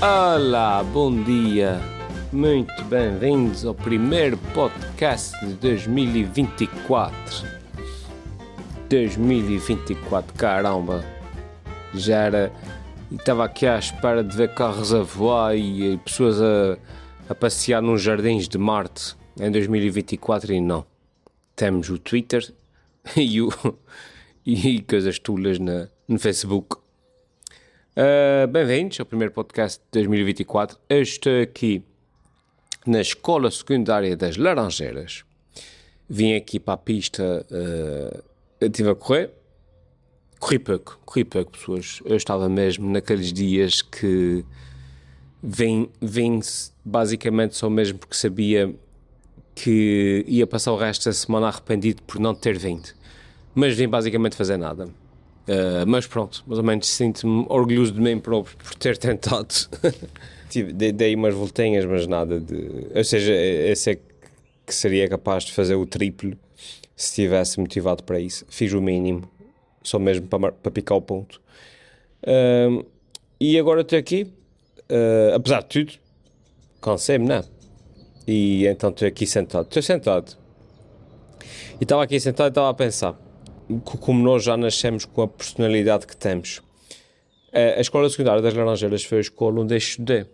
Olá, bom dia. Muito bem-vindos ao primeiro podcast de 2024. 2024, caramba. Já era. Estava aqui à espera de ver carros a voar e pessoas a, a passear nos jardins de Marte em 2024 e não. Temos o Twitter e, o, e coisas tulas na, no Facebook. Uh, Bem-vindos ao primeiro podcast de 2024. Eu estou aqui na Escola Secundária das Laranjeiras. Vim aqui para a pista, uh, estive a correr. Corri pouco, corri pouco, pessoas. Eu estava mesmo naqueles dias que vim, vim basicamente só mesmo porque sabia que ia passar o resto da semana arrependido por não ter vindo. Mas vim basicamente fazer nada. Uh, mas pronto, mais ou menos sinto-me orgulhoso de mim próprio por ter tentado. Tive, dei umas voltinhas, mas nada de. Ou seja, esse é que seria capaz de fazer o triplo se estivesse motivado para isso. Fiz o mínimo, só mesmo para, para picar o ponto. Uh, e agora estou aqui, uh, apesar de tudo, cansei-me, não é? E então estou aqui sentado. Estou sentado. E estava aqui sentado e estava a pensar como nós já nascemos com a personalidade que temos. A Escola Secundária das Laranjeiras foi a escola onde eu estudei.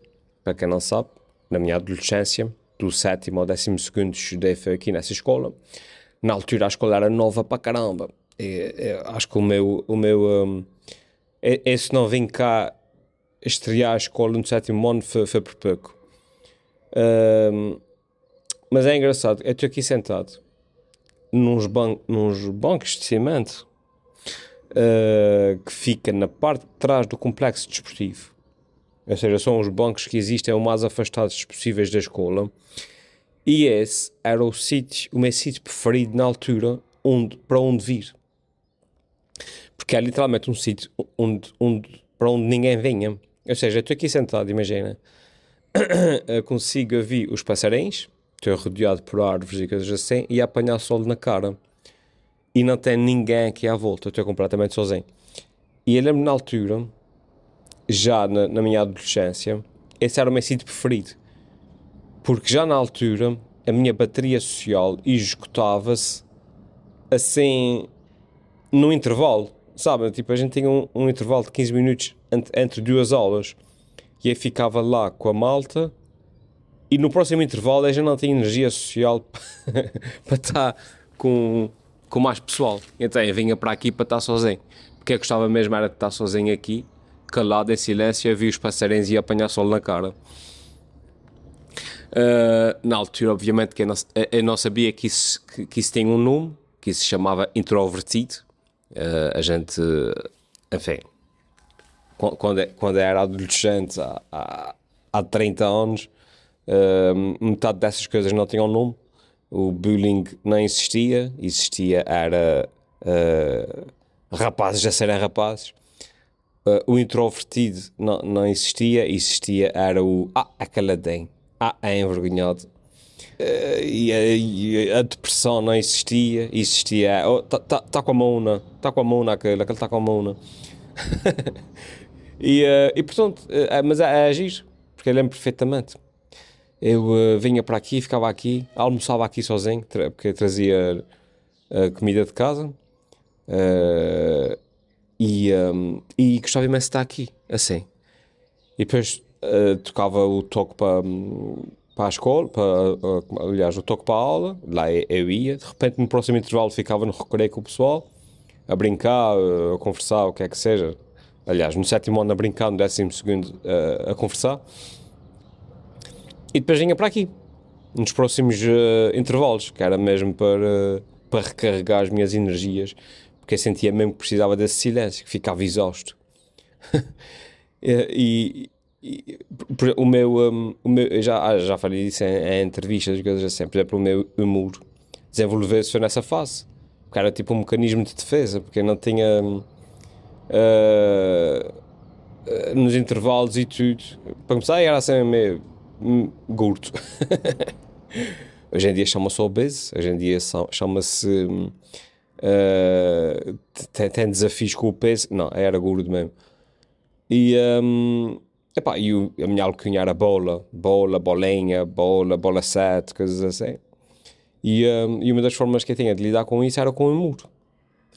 Para quem não sabe, na minha adolescência, do sétimo ao décimo segundo estudei foi aqui nessa escola. Na altura a escola era nova para caramba. E, acho que o meu... O meu um, esse não vim cá estrear a escola no sétimo ano foi, foi por pouco. Um, mas é engraçado, eu estou aqui sentado nos, ban nos bancos de cimento uh, que fica na parte de trás do complexo desportivo. Ou seja, são os bancos que existem o mais afastados possíveis da escola. E esse era o sítio, o meu sítio preferido na altura onde, para onde vir. Porque é literalmente um sítio onde, onde, para onde ninguém vinha. Ou seja, estou aqui sentado, imagina, consigo ouvir os passarinhos, estou rodeado por árvores e coisas assim, e a apanhar sol na cara. E não tem ninguém aqui à volta, estou completamente sozinho. E eu lembro na altura, já na, na minha adolescência, esse era o meu sítio preferido. Porque já na altura, a minha bateria social esgotava-se assim, no intervalo. Sabe? Tipo, a gente tinha um, um intervalo de 15 minutos entre, entre duas aulas. E aí ficava lá com a malta e no próximo intervalo eu já não tinha energia social para estar com, com mais pessoal. Então eu vinha para aqui para estar sozinho. Porque eu gostava mesmo era de estar sozinho aqui, calado em silêncio, a ver os passarinhos e apanhar sol na cara. Uh, na altura, obviamente, que eu não, eu não sabia que isso, que, que, isso tinha um nome, que isso se chamava introvertido. Uh, a gente, enfim, quando, quando era adolescente, há, há, há 30 anos, Uh, metade dessas coisas não tinham nome. O bullying não existia, existia era uh, rapazes a serem rapazes. Uh, o introvertido não, não existia, existia era o ah, aquela tem, ah, é envergonhado. Uh, e, a, e, a, depressão não existia, existia, está oh, tá, tá, tá com a mão na, está com a mão naquele, aquele está com a mão na. e, uh, e portanto, mas é, é agir, porque eu lembro perfeitamente eu uh, vinha para aqui, ficava aqui, almoçava aqui sozinho, tra porque trazia uh, comida de casa uh, e, um, e gostava imenso de estar aqui, assim. E depois tocava o toque para, para a escola, para, aliás, o toque para a aula, lá eu ia, de repente no próximo intervalo ficava no recreio com o pessoal, a brincar, a conversar, o que é que seja. Aliás, no sétimo ano a brincar, no décimo segundo a conversar. E depois vinha para aqui, nos próximos uh, intervalos, que era mesmo para, para recarregar as minhas energias, porque eu sentia mesmo que precisava desse silêncio, que ficava exausto. e, e, o meu, um, o meu já, ah, já falei disso em, em entrevistas, coisas assim, por exemplo, o meu humor desenvolveu-se nessa fase, porque era tipo um mecanismo de defesa, porque eu não tinha. Uh, nos intervalos e tudo, para começar, era assim meio gordo. hoje em dia chama-se obeso, hoje em dia chama-se. Uh, tem, tem, desafios com o peso. Não, era gordo mesmo. E, um, epá, e o, a minha alcunha era bola, bola, bolinha, bola, bola 7, coisas assim. E, um, e uma das formas que eu tinha de lidar com isso era com o humor.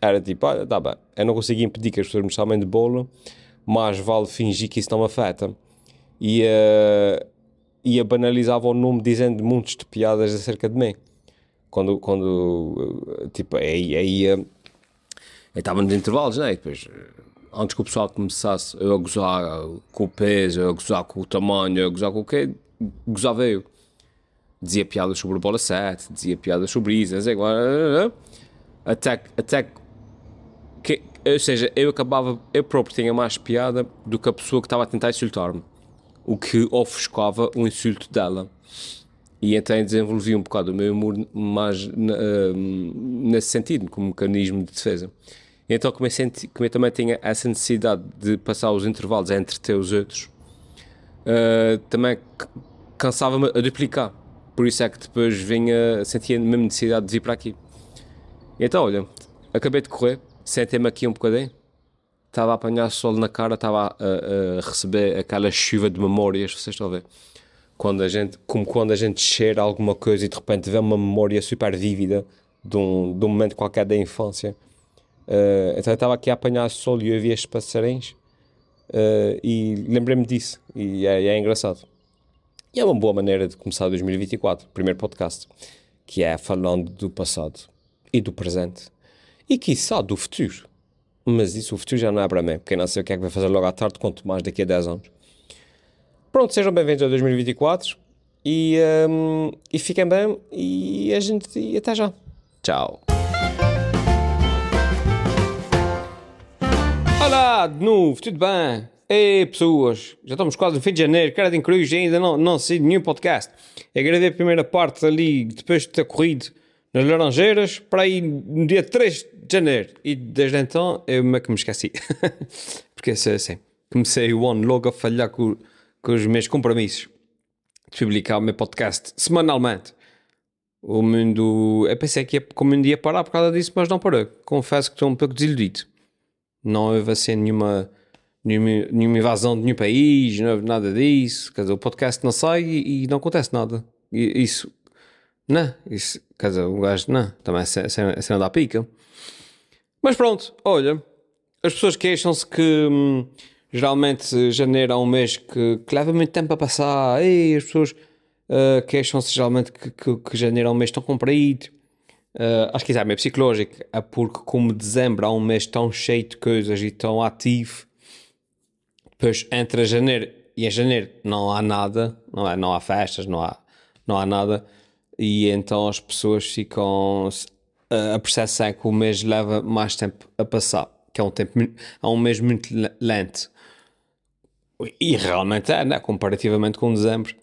Era tipo, olha, tá bem, eu não conseguia impedir que as pessoas me chamem de bola, mas vale fingir que isso não me afeta. E, uh, e a banalizava o nome dizendo muitos de piadas acerca de mim. Quando, quando tipo, aí, aí eu estava nos intervalos, né? E depois, antes que o pessoal começasse eu a gozar com o peso, eu a gozar com o tamanho, eu a gozar com o quê, gozava eu. Dizia piadas sobre o bola 7, dizia piadas sobre isso, não sei, até, até que, ou seja, eu acabava, eu próprio tinha mais piada do que a pessoa que estava a tentar insultar-me, o que ofuscava o insulto dela. E então desenvolvi um bocado o meu humor mais uh, nesse sentido, como mecanismo de defesa. E então, eu, senti, como eu também tinha essa necessidade de passar os intervalos a entreter os outros, uh, também cansava-me a duplicar. Por isso é que depois vinha, sentia a mesma necessidade de vir para aqui. E então, olha, acabei de correr, sentei-me aqui um bocadinho, estava a apanhar sol na cara, estava a, a, receber aquela chuva de memórias, vocês estão a ver? Quando a gente, como quando a gente cheira alguma coisa e de repente vê uma memória super vívida de um, de um momento qualquer da infância. Uh, então eu estava aqui a apanhar sol e eu vi estes passarinhos uh, e lembrei-me disso e é, é, engraçado. E é uma boa maneira de começar 2024, primeiro podcast, que é falando do passado e do presente e quiçá do futuro. Mas isso, o futuro já não é para mim, porque não sei o que é que vai fazer logo à tarde, quanto mais daqui a 10 anos. Pronto, sejam bem-vindos a 2024 e, um, e fiquem bem e a gente e até já. Tchau. Olá, de novo, tudo bem? Ei, pessoas, já estamos quase no fim de janeiro, cara de cruz, ainda não, não sei nenhum podcast. Eu gravei a primeira parte ali, depois de ter corrido nas Laranjeiras para aí no dia 3 de janeiro. E desde então eu meio que me esqueci. Porque assim, comecei o ano logo a falhar com, com os meus compromissos de publicar o meu podcast semanalmente. O mundo. Eu pensei que, ia, que o mundo ia parar por causa disso, mas não parou. Confesso que estou um pouco desiludido. Não houve assim nenhuma, nenhuma, nenhuma invasão de nenhum país, não houve nada disso. Quer dizer, o podcast não sai e, e não acontece nada. E, isso não, isso, quer dizer, o gajo, não, também é cena da pica. Mas pronto, olha, as pessoas queixam-se que hum, geralmente janeiro é um mês que, que, leva muito tempo a passar, e as pessoas uh, queixam-se geralmente que, que, que, janeiro é um mês tão comprido. Uh, acho que isso é meio psicológico, é porque como dezembro é um mês tão cheio de coisas e tão ativo, depois entre janeiro e em janeiro não há nada, não, é, não há festas, não há, não há nada e então as pessoas ficam a percepção é que o mês leva mais tempo a passar, que é um tempo é um mês muito lento. E realmente é, né? comparativamente com dezembro.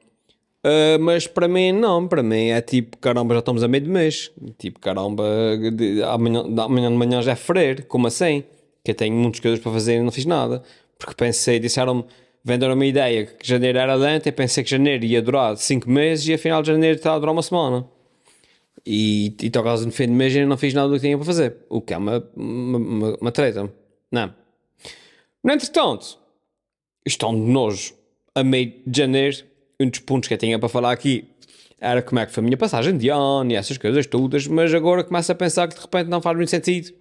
Uh, mas para mim não, para mim é tipo, caramba, já estamos a meio de mês. Tipo, caramba, de, amanhã, amanhã de manhã já é freire, como assim? Que eu tenho muitas coisas para fazer e não fiz nada. Porque pensei, disseram-me, venderam uma ideia que janeiro era lento, eu pensei que janeiro ia durar 5 meses e afinal de janeiro está a durar uma semana. E, e tocasse no fim de mês e não fiz nada do que tinha para fazer. O que é uma, uma, uma, uma treta. Não. No entretanto, estão de nojo a meio de janeiro. Um dos pontos que eu tinha para falar aqui era como é que foi a minha passagem de ano e essas coisas todas, mas agora começo a pensar que de repente não faz muito sentido.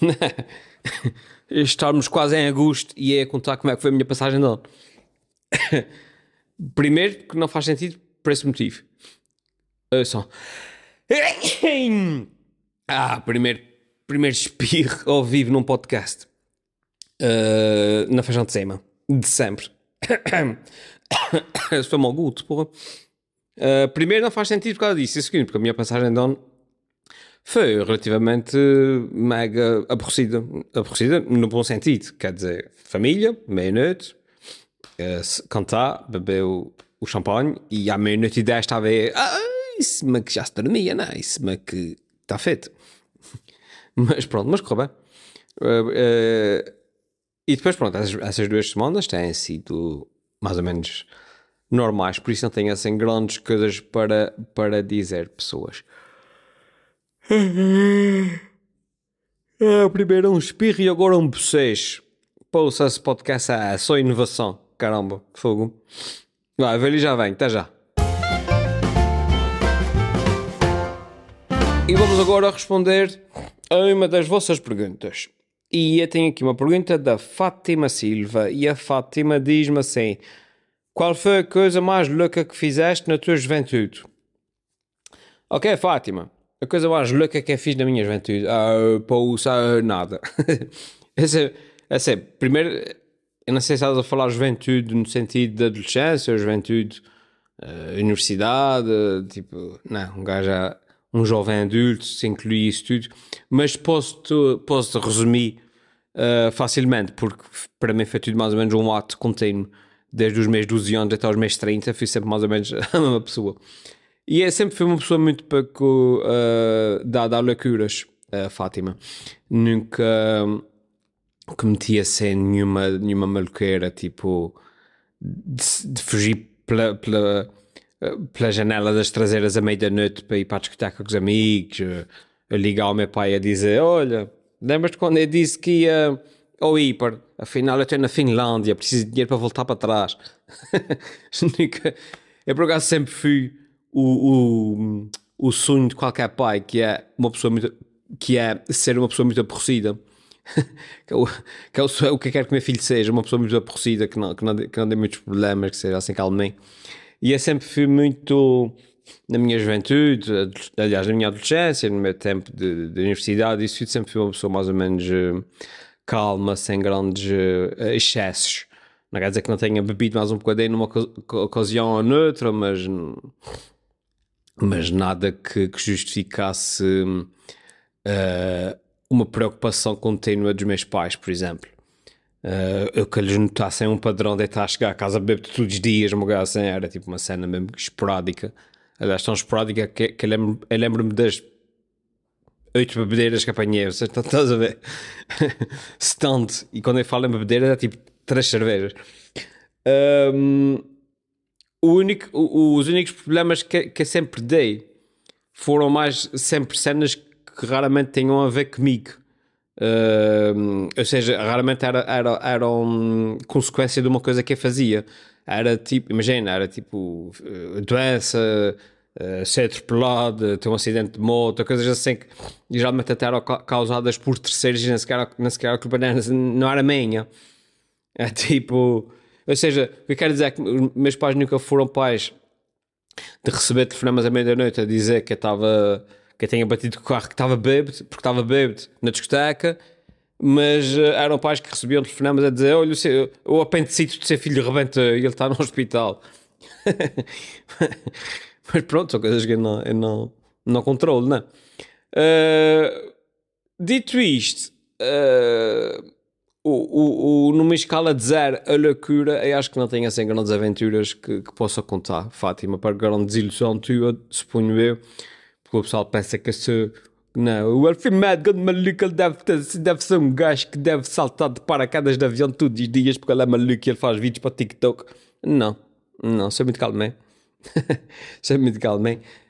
estarmos quase em agosto e é contar como é que foi a minha passagem de ano. Primeiro, que não faz sentido por esse motivo. Uh, só. Ah, primeiro, primeiro espirro ao vivo num podcast. Uh, na feijão de cima. De sempre. Foi mal guto, porra. Uh, primeiro, não faz sentido por causa disso. E segundo, porque a minha passagem de ano foi relativamente mega aborrecida. Aborrecida no bom sentido. Quer dizer, família, meia-noite, uh, cantar, beber o, o champanhe e à meia-noite e dez estava aí, ah, isso mas que já se dormia, não é? Isso mas que está feito. mas pronto, mas correu bem. Uh, uh, e depois, pronto, essas, essas, duas semanas têm sido mais ou menos normais, por isso não tenho assim grandes coisas para, para dizer, pessoas. É, primeiro um espirro e agora um bocejo. Pouça esse podcast é só inovação. caramba, fogo. Vai, velho já vem, até já. E vamos agora responder a uma das vossas perguntas. E eu tenho aqui uma pergunta da Fátima Silva. E a Fátima diz-me assim: Qual foi a coisa mais louca que fizeste na tua juventude? Ok, Fátima. A coisa mais louca que eu fiz na minha juventude? Uh, pousa, uh, nada. essa, essa, primeiro, eu não sei se estás a falar juventude no sentido de adolescência ou juventude uh, universidade, tipo, não, um gajo um jovem adulto, se incluir isso tudo, mas posso-te posso resumir uh, facilmente, porque para mim foi tudo mais ou menos um ato contínuo, desde os meses 12 anos até os meses 30, fui sempre mais ou menos a mesma pessoa. E é sempre fui uma pessoa muito pouco uh, dada a loucuras, uh, Fátima. Nunca cometia sem nenhuma, nenhuma maluqueira, tipo, de, de fugir pela, pela pela janela das traseiras à meia da noite para ir para a discoteca com os amigos, a ligar ao meu pai a dizer: Olha, lembras-te quando eu disse que ia ao Hiper? Afinal, eu estou na Finlândia, preciso de dinheiro para voltar para trás. eu por acaso sempre fui o, o, o sonho de qualquer pai, que é uma pessoa muito, que é ser uma pessoa muito aborrecida. que, é o, que é o, o que eu quero que meu filho seja, uma pessoa muito aborrecida, que não, que não, que não dê muitos problemas, que seja assim calminho. E eu sempre fui muito, na minha juventude, aliás, na minha adolescência, no meu tempo de, de universidade, isso sempre fui uma pessoa mais ou menos uh, calma, sem grandes uh, excessos. Não quer dizer que não tenha bebido mais um bocadinho numa ocasião ou noutra, mas, mas nada que, que justificasse uh, uma preocupação contínua dos meus pais, por exemplo. Uh, eu que lhes notassem um padrão de estar a chegar a casa beber todos os dias, uma assim, era tipo uma cena mesmo esporádica. Aliás, tão esporádica que, que eu lembro-me lembro das oito bebedeiras que apanhei, vocês estás a ver? Stand. E quando eu falo em bebedeiras é tipo três cervejas. Um, o único, os únicos problemas que, que sempre dei foram mais sempre cenas que raramente tenham a ver comigo. Uh, ou seja, raramente era, era, era um, consequência de uma coisa que eu fazia. Era tipo, imagina, era tipo uh, doença, uh, ser atropelado, ter um acidente de moto, coisas assim que geralmente até eram causadas por terceiros e nem sequer a culpa não era minha. É tipo, ou seja, o que eu quero dizer é que meus pais nunca foram pais de receber telefonemas à meia-noite a dizer que eu estava que eu tenha batido com o carro que estava bêbado, porque estava bêbado na discoteca, mas uh, eram pais que recebiam telefonemas a dizer: Olha, o, o apendicite de ser filho rebenta e ele está no hospital. mas pronto, são coisas que eu não, eu não, não controlo, não uh, Dito isto, uh, o, o, o, numa escala de zero a loucura, eu acho que não tenho assim grandes aventuras que, que possa contar, Fátima, para grande desilusão tua, suponho eu porque o pessoal pensa que sou. Não, o Alfimed, grande maluco, ele deve, ter, deve ser um gajo que deve saltar de paraquedas de avião todos os dias porque ele é maluco e ele faz vídeos para TikTok. Não, não, sou muito calmo, sou muito calmo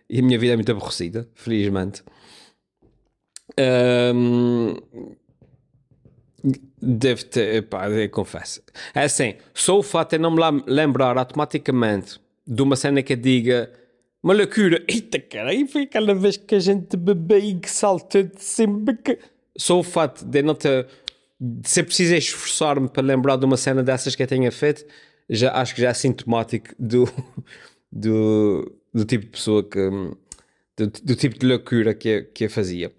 e a minha vida é muito aborrecida, felizmente. Um, deve ter, pá, eu confesso. É assim, só o fato de não me lembrar automaticamente de uma cena que diga uma loucura. Eita, cara, aí foi aquela vez que a gente bebeu e que saltou de sempre que... Só o fato de não ter... De ser preciso esforçar-me para lembrar de uma cena dessas que eu tenha feito, já, acho que já é sintomático do, do, do tipo de pessoa que... Do, do tipo de loucura que eu, que eu fazia.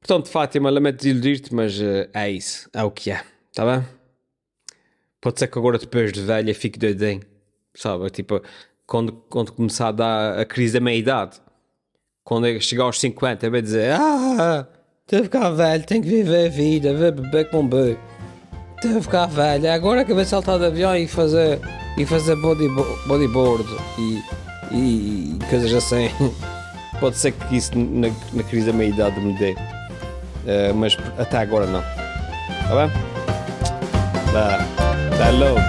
Portanto, Fátima, lamento desiludir-te, mas uh, é isso. É o que é. Está bem? Pode ser que agora depois de velha fique doidinho. Sabe? Tipo, quando, quando começar a dar a crise da meia-idade, quando chegar aos 50, eu vou dizer: Ah, estou a ficar velho, tenho que viver a vida, ver beber com bebê. Estou a ficar velho, é agora que vou saltar de avião e fazer, e fazer body, bodyboard e, e, e coisas assim. Pode ser que isso na, na crise da meia-idade me dê, uh, mas até agora não. Tá bem? Tá, tá louco.